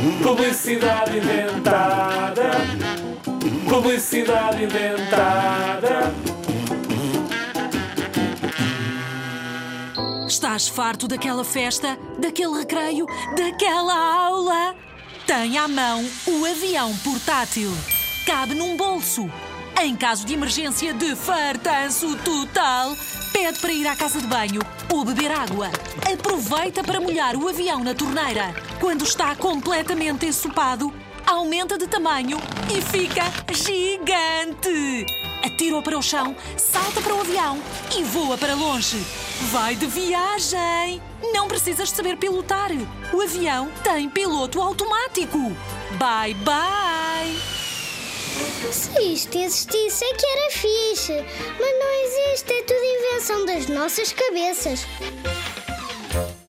Publicidade inventada. Publicidade inventada. Estás farto daquela festa, daquele recreio, daquela aula? Tem à mão o avião portátil. Cabe num bolso. Em caso de emergência de fartanço total, pede para ir à casa de banho ou beber água. Aproveita para molhar o avião na torneira. Quando está completamente ensopado, aumenta de tamanho e fica gigante. Atira-o para o chão, salta para o avião e voa para longe. Vai de viagem! Não precisas saber pilotar. O avião tem piloto automático. Bye bye! Se isto existisse é que era fixe. Mas não existe, é tudo invenção das nossas cabeças.